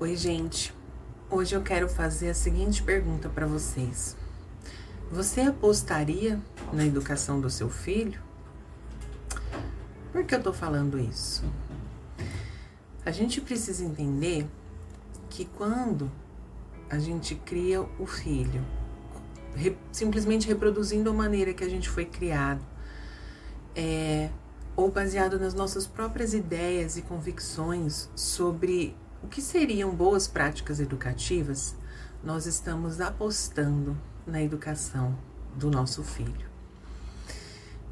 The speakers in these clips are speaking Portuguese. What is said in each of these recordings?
Oi, gente. Hoje eu quero fazer a seguinte pergunta para vocês. Você apostaria na educação do seu filho? Por que eu tô falando isso? A gente precisa entender que quando a gente cria o filho, re, simplesmente reproduzindo a maneira que a gente foi criado, é, ou baseado nas nossas próprias ideias e convicções sobre o que seriam boas práticas educativas, nós estamos apostando na educação do nosso filho.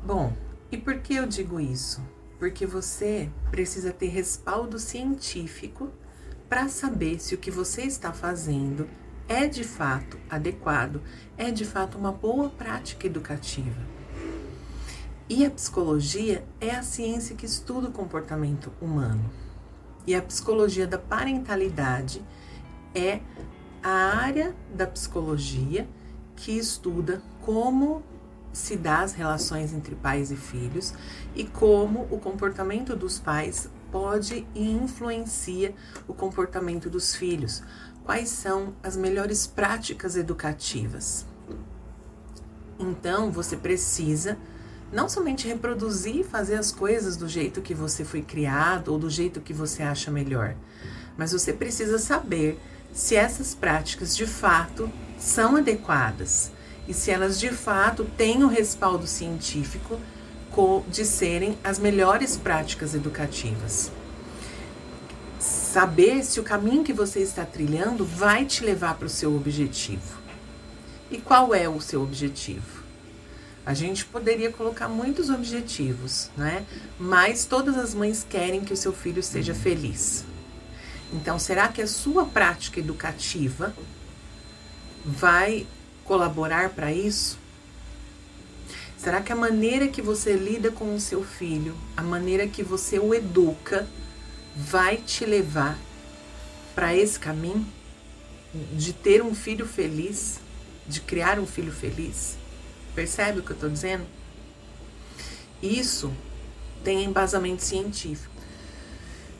Bom, e por que eu digo isso? Porque você precisa ter respaldo científico para saber se o que você está fazendo é de fato adequado, é de fato uma boa prática educativa. E a psicologia é a ciência que estuda o comportamento humano. E a psicologia da parentalidade é a área da psicologia que estuda como se dá as relações entre pais e filhos e como o comportamento dos pais pode e influencia o comportamento dos filhos. Quais são as melhores práticas educativas? Então, você precisa não somente reproduzir e fazer as coisas do jeito que você foi criado ou do jeito que você acha melhor, mas você precisa saber se essas práticas de fato são adequadas e se elas de fato têm o respaldo científico de serem as melhores práticas educativas. Saber se o caminho que você está trilhando vai te levar para o seu objetivo. E qual é o seu objetivo? A gente poderia colocar muitos objetivos, né? Mas todas as mães querem que o seu filho seja feliz. Então, será que a sua prática educativa vai colaborar para isso? Será que a maneira que você lida com o seu filho, a maneira que você o educa, vai te levar para esse caminho de ter um filho feliz, de criar um filho feliz? Percebe o que eu estou dizendo? Isso tem embasamento científico.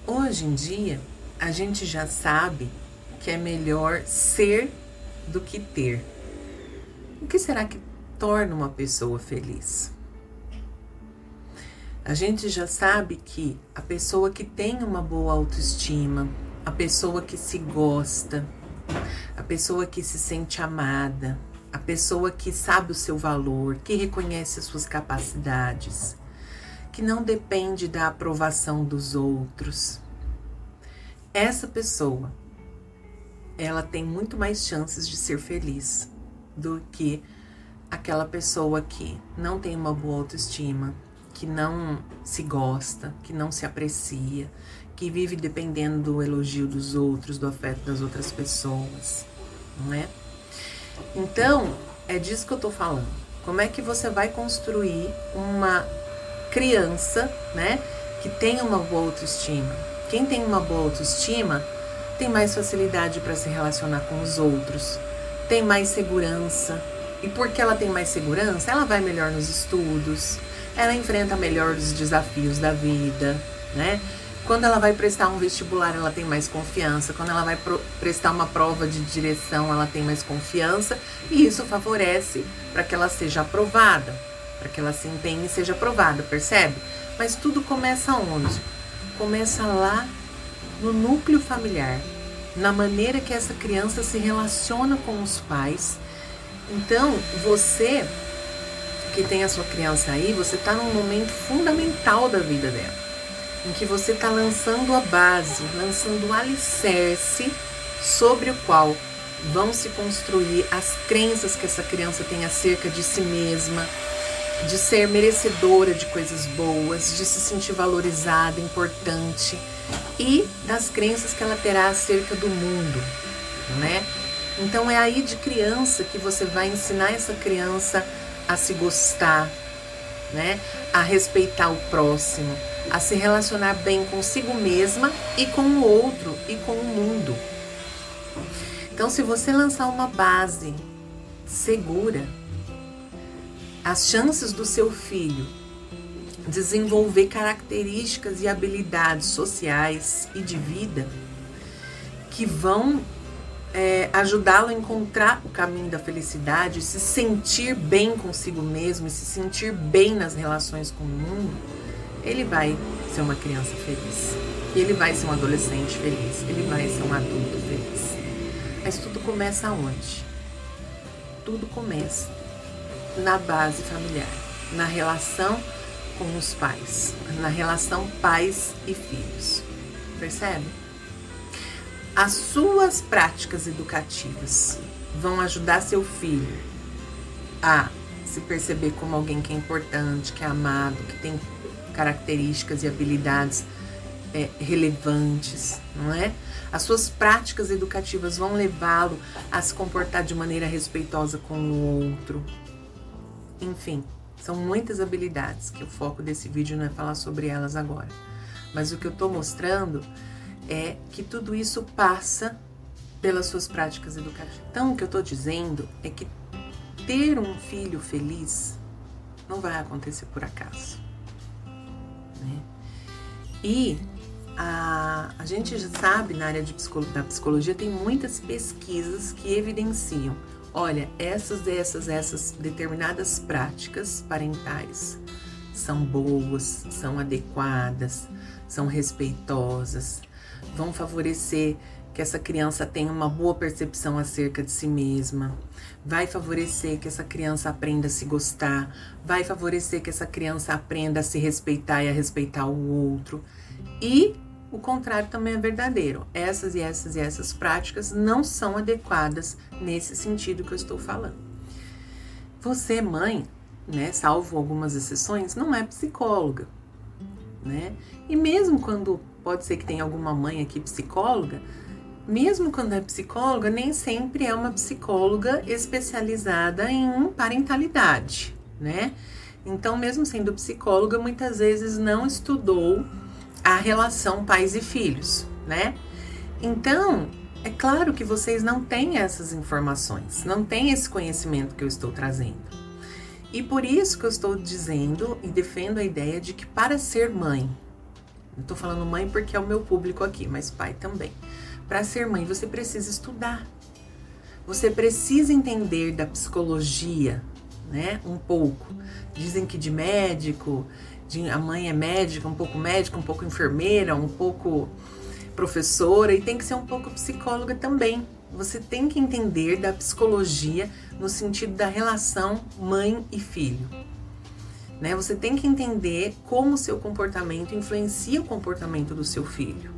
Hoje em dia, a gente já sabe que é melhor ser do que ter. O que será que torna uma pessoa feliz? A gente já sabe que a pessoa que tem uma boa autoestima, a pessoa que se gosta, a pessoa que se sente amada, a pessoa que sabe o seu valor, que reconhece as suas capacidades, que não depende da aprovação dos outros. Essa pessoa, ela tem muito mais chances de ser feliz do que aquela pessoa que não tem uma boa autoestima, que não se gosta, que não se aprecia, que vive dependendo do elogio dos outros, do afeto das outras pessoas, não é? Então, é disso que eu tô falando. Como é que você vai construir uma criança, né, que tem uma boa autoestima? Quem tem uma boa autoestima tem mais facilidade para se relacionar com os outros, tem mais segurança. E porque ela tem mais segurança, ela vai melhor nos estudos, ela enfrenta melhor os desafios da vida, né? Quando ela vai prestar um vestibular, ela tem mais confiança. Quando ela vai prestar uma prova de direção, ela tem mais confiança. E isso favorece para que ela seja aprovada, para que ela se empenhe e seja aprovada, percebe? Mas tudo começa onde? Começa lá no núcleo familiar, na maneira que essa criança se relaciona com os pais. Então, você que tem a sua criança aí, você está num momento fundamental da vida dela em que você está lançando a base, lançando o alicerce sobre o qual vão se construir as crenças que essa criança tem acerca de si mesma, de ser merecedora de coisas boas, de se sentir valorizada, importante e das crenças que ela terá acerca do mundo, né? Então é aí de criança que você vai ensinar essa criança a se gostar, né? A respeitar o próximo, a se relacionar bem consigo mesma e com o outro e com o mundo. Então, se você lançar uma base segura, as chances do seu filho desenvolver características e habilidades sociais e de vida que vão é, ajudá-lo a encontrar o caminho da felicidade, se sentir bem consigo mesmo, se sentir bem nas relações com o mundo, ele vai ser uma criança feliz. Ele vai ser um adolescente feliz. Ele vai ser um adulto feliz. Mas tudo começa onde? Tudo começa na base familiar, na relação com os pais, na relação pais e filhos. Percebe? As suas práticas educativas vão ajudar seu filho a se perceber como alguém que é importante, que é amado, que tem características e habilidades é, relevantes, não é? As suas práticas educativas vão levá-lo a se comportar de maneira respeitosa com o outro. Enfim, são muitas habilidades que o foco desse vídeo não é falar sobre elas agora. Mas o que eu estou mostrando é que tudo isso passa pelas suas práticas educativas. Então, o que eu estou dizendo é que ter um filho feliz não vai acontecer por acaso. Né? E a, a gente já sabe na área de psicolo, da psicologia tem muitas pesquisas que evidenciam, olha, essas, essas, essas determinadas práticas parentais são boas, são adequadas, são respeitosas, vão favorecer que essa criança tenha uma boa percepção acerca de si mesma, vai favorecer que essa criança aprenda a se gostar, vai favorecer que essa criança aprenda a se respeitar e a respeitar o outro. E o contrário também é verdadeiro. Essas e essas e essas práticas não são adequadas nesse sentido que eu estou falando. Você, mãe, né, salvo algumas exceções, não é psicóloga, né? E mesmo quando pode ser que tenha alguma mãe aqui psicóloga, mesmo quando é psicóloga, nem sempre é uma psicóloga especializada em parentalidade, né? Então, mesmo sendo psicóloga, muitas vezes não estudou a relação pais e filhos, né? Então, é claro que vocês não têm essas informações, não têm esse conhecimento que eu estou trazendo. E por isso que eu estou dizendo e defendo a ideia de que para ser mãe, eu tô falando mãe porque é o meu público aqui, mas pai também. Para ser mãe, você precisa estudar. Você precisa entender da psicologia, né? Um pouco. Dizem que de médico, de, a mãe é médica, um pouco médica, um pouco enfermeira, um pouco professora e tem que ser um pouco psicóloga também. Você tem que entender da psicologia no sentido da relação mãe e filho. Né? Você tem que entender como o seu comportamento influencia o comportamento do seu filho.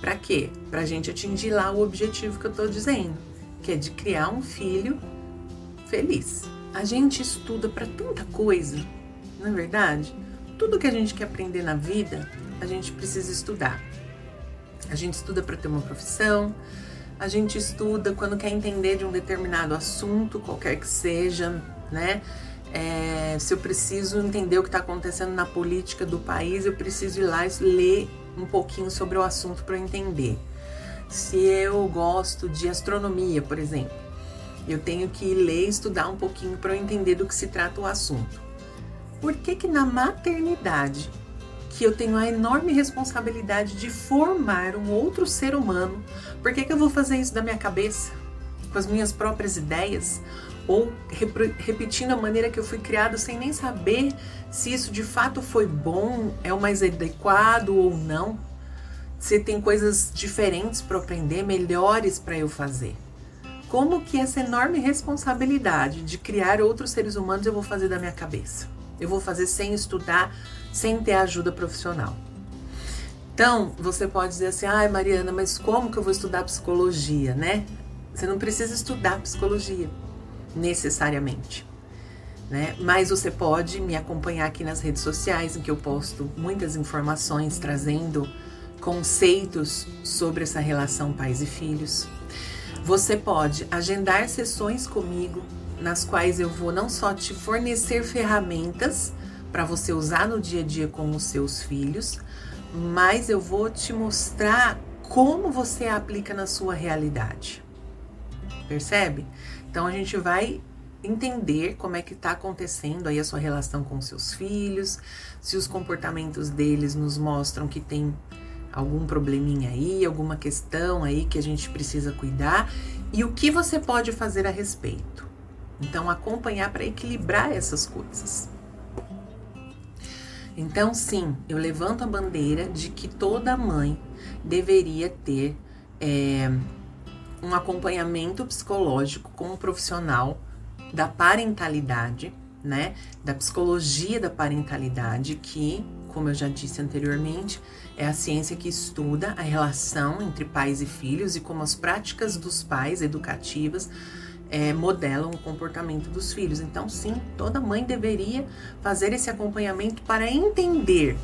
Para quê? Para a gente atingir lá o objetivo que eu estou dizendo, que é de criar um filho feliz. A gente estuda para tanta coisa, não é verdade? Tudo que a gente quer aprender na vida, a gente precisa estudar. A gente estuda para ter uma profissão, a gente estuda quando quer entender de um determinado assunto, qualquer que seja, né? É, se eu preciso entender o que está acontecendo na política do país, eu preciso ir lá ler um pouquinho sobre o assunto para entender. Se eu gosto de astronomia, por exemplo, eu tenho que ler e estudar um pouquinho para eu entender do que se trata o assunto. Por que que na maternidade, que eu tenho a enorme responsabilidade de formar um outro ser humano, por que que eu vou fazer isso da minha cabeça? Com as minhas próprias ideias? Ou repetindo a maneira que eu fui criado sem nem saber se isso de fato foi bom, é o mais adequado ou não. Se tem coisas diferentes para aprender, melhores para eu fazer. Como que essa enorme responsabilidade de criar outros seres humanos eu vou fazer da minha cabeça? Eu vou fazer sem estudar, sem ter ajuda profissional. Então, você pode dizer assim: ai, Mariana, mas como que eu vou estudar psicologia, né? Você não precisa estudar psicologia necessariamente. Né? Mas você pode me acompanhar aqui nas redes sociais, em que eu posto muitas informações trazendo conceitos sobre essa relação pais e filhos. Você pode agendar sessões comigo, nas quais eu vou não só te fornecer ferramentas para você usar no dia a dia com os seus filhos, mas eu vou te mostrar como você aplica na sua realidade. Percebe? Então a gente vai entender como é que está acontecendo aí a sua relação com seus filhos, se os comportamentos deles nos mostram que tem algum probleminha aí, alguma questão aí que a gente precisa cuidar e o que você pode fazer a respeito. Então, acompanhar para equilibrar essas coisas. Então, sim, eu levanto a bandeira de que toda mãe deveria ter é, um acompanhamento psicológico com um profissional da parentalidade, né? Da psicologia da parentalidade, que, como eu já disse anteriormente, é a ciência que estuda a relação entre pais e filhos e como as práticas dos pais educativas é, modelam o comportamento dos filhos. Então, sim, toda mãe deveria fazer esse acompanhamento para entender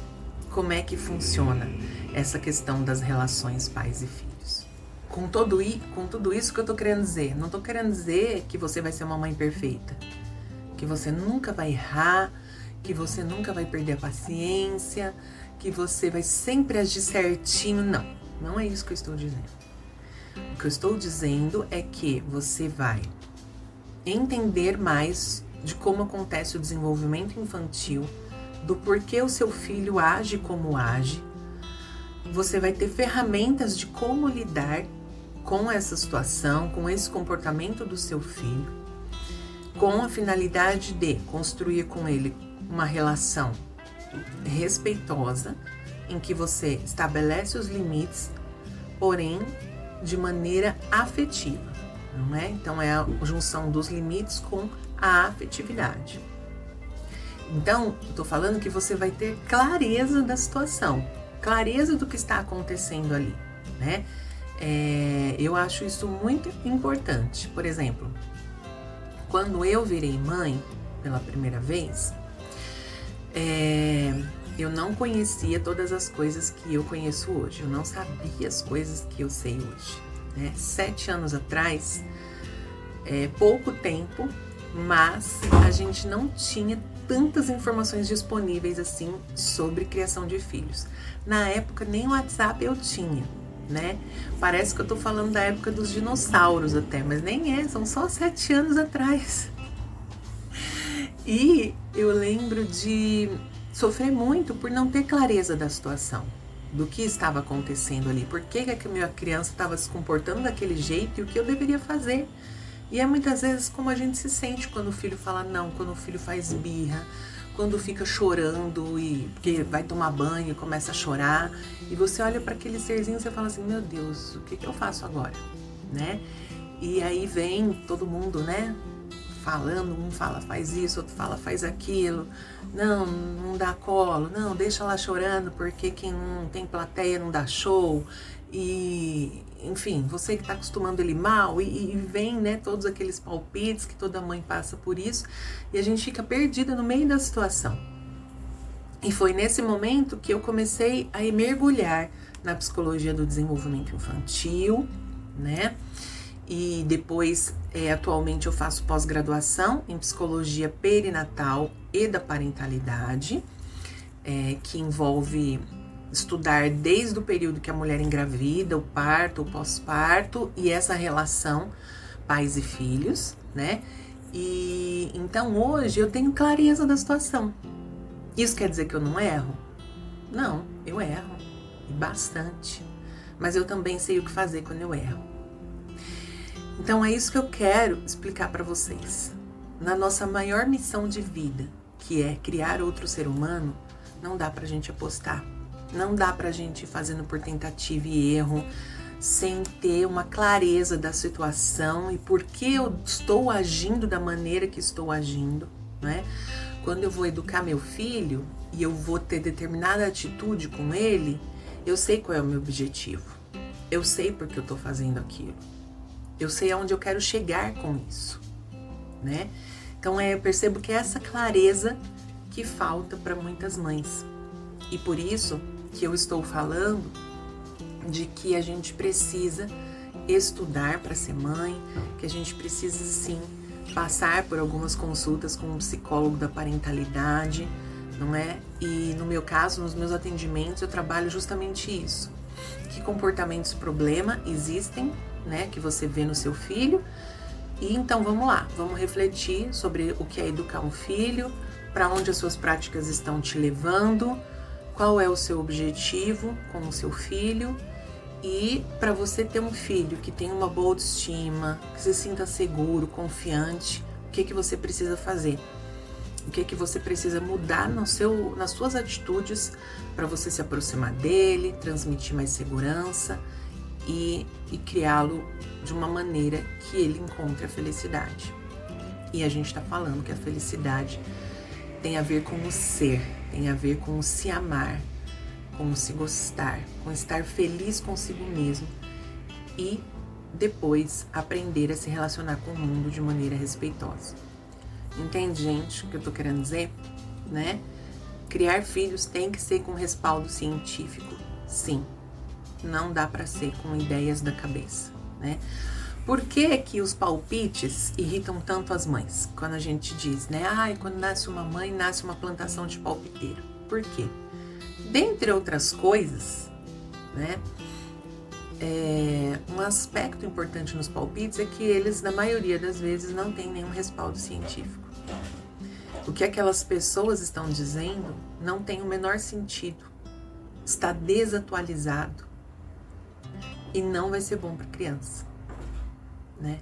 como é que funciona essa questão das relações pais e filhos. Com, todo, com tudo isso que eu tô querendo dizer, não tô querendo dizer que você vai ser uma mãe perfeita, que você nunca vai errar, que você nunca vai perder a paciência, que você vai sempre agir certinho. Não, não é isso que eu estou dizendo. O que eu estou dizendo é que você vai entender mais de como acontece o desenvolvimento infantil, do porquê o seu filho age como age. Você vai ter ferramentas de como lidar com essa situação, com esse comportamento do seu filho, com a finalidade de construir com ele uma relação respeitosa, em que você estabelece os limites, porém de maneira afetiva, não é? Então é a junção dos limites com a afetividade. Então, estou falando que você vai ter clareza da situação, clareza do que está acontecendo ali, né? É, eu acho isso muito importante. Por exemplo, quando eu virei mãe pela primeira vez, é, eu não conhecia todas as coisas que eu conheço hoje. Eu não sabia as coisas que eu sei hoje. Né? Sete anos atrás, é pouco tempo, mas a gente não tinha tantas informações disponíveis assim sobre criação de filhos. Na época, nem o WhatsApp eu tinha. Né? Parece que eu tô falando da época dos dinossauros até, mas nem é, são só sete anos atrás. E eu lembro de sofrer muito por não ter clareza da situação, do que estava acontecendo ali, por que, que a minha criança estava se comportando daquele jeito e o que eu deveria fazer. E é muitas vezes como a gente se sente quando o filho fala não, quando o filho faz birra, quando fica chorando e porque vai tomar banho e começa a chorar, e você olha para aquele serzinho e fala assim: "Meu Deus, o que que eu faço agora?", né? E aí vem todo mundo, né? falando, um fala faz isso, outro fala faz aquilo, não, não dá colo, não, deixa lá chorando porque quem não tem plateia não dá show, e enfim, você que está acostumando ele mal, e, e, vem né, todos aqueles palpites que toda mãe passa por isso, e a gente fica perdida no meio da situação. E foi nesse momento que eu comecei a mergulhar na psicologia do desenvolvimento infantil, né? e depois, é, atualmente, eu faço pós-graduação em psicologia perinatal e da parentalidade, é, que envolve estudar desde o período que a mulher engravida, o parto, o pós-parto e essa relação pais e filhos, né? E então hoje eu tenho clareza da situação. Isso quer dizer que eu não erro? Não, eu erro e bastante. Mas eu também sei o que fazer quando eu erro. Então é isso que eu quero explicar para vocês. Na nossa maior missão de vida, que é criar outro ser humano, não dá para a gente apostar. Não dá para a gente ir fazendo por tentativa e erro, sem ter uma clareza da situação e por que eu estou agindo da maneira que estou agindo, né? Quando eu vou educar meu filho e eu vou ter determinada atitude com ele, eu sei qual é o meu objetivo. Eu sei porque eu estou fazendo aquilo. Eu sei aonde eu quero chegar com isso, né? Então é, eu percebo que é essa clareza que falta para muitas mães. E por isso que eu estou falando de que a gente precisa estudar para ser mãe, que a gente precisa sim passar por algumas consultas com um psicólogo da parentalidade, não é? E no meu caso, nos meus atendimentos, eu trabalho justamente isso. Que comportamentos problema existem né, que você vê no seu filho. E então vamos lá, vamos refletir sobre o que é educar um filho, para onde as suas práticas estão te levando, qual é o seu objetivo com o seu filho e para você ter um filho que tenha uma boa autoestima, que se sinta seguro, confiante, o que que você precisa fazer? O que que você precisa mudar no seu, nas suas atitudes para você se aproximar dele, transmitir mais segurança e, e criá-lo de uma maneira que ele encontre a felicidade. E a gente está falando que a felicidade tem a ver com o ser, tem a ver com o se amar, com o se gostar, com estar feliz consigo mesmo e depois aprender a se relacionar com o mundo de maneira respeitosa. Entende, gente, o que eu tô querendo dizer? Né? Criar filhos tem que ser com respaldo científico, sim. Não dá para ser com ideias da cabeça, né? Por que, que os palpites irritam tanto as mães? Quando a gente diz, né? Ai, quando nasce uma mãe, nasce uma plantação de palpiteiro. Por quê? Dentre outras coisas, né? É, um aspecto importante nos palpites é que eles, na maioria das vezes, não têm nenhum respaldo científico. O que aquelas pessoas estão dizendo não tem o menor sentido, está desatualizado e não vai ser bom para criança né?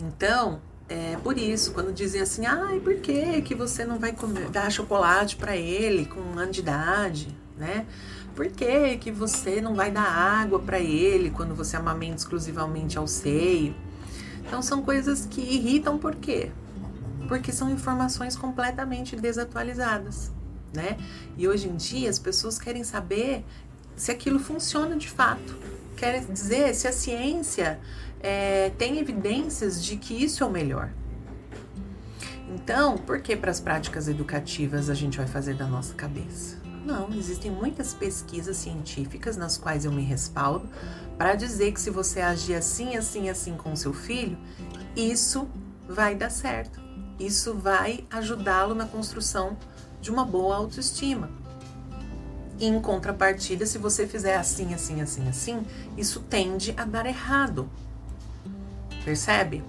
Então, é por isso, quando dizem assim, ai, por que que você não vai comer, dar chocolate para ele com um ano de idade, né? Por que que você não vai dar água para ele quando você amamenta exclusivamente ao seio? Então, são coisas que irritam por quê? Porque são informações completamente desatualizadas, né? E hoje em dia as pessoas querem saber se aquilo funciona de fato. Quer dizer, se a ciência é, tem evidências de que isso é o melhor. Então, por que para as práticas educativas a gente vai fazer da nossa cabeça? Não, existem muitas pesquisas científicas nas quais eu me respaldo para dizer que se você agir assim, assim, assim com seu filho, isso vai dar certo. Isso vai ajudá-lo na construção de uma boa autoestima. Em contrapartida, se você fizer assim, assim, assim, assim, isso tende a dar errado. Percebe?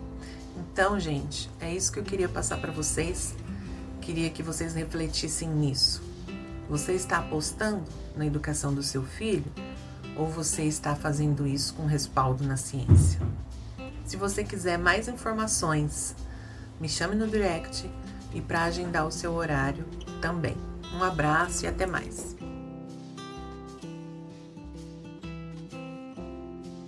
Então, gente, é isso que eu queria passar para vocês. Queria que vocês refletissem nisso. Você está apostando na educação do seu filho ou você está fazendo isso com respaldo na ciência? Se você quiser mais informações, me chame no direct e para agendar o seu horário também. Um abraço e até mais.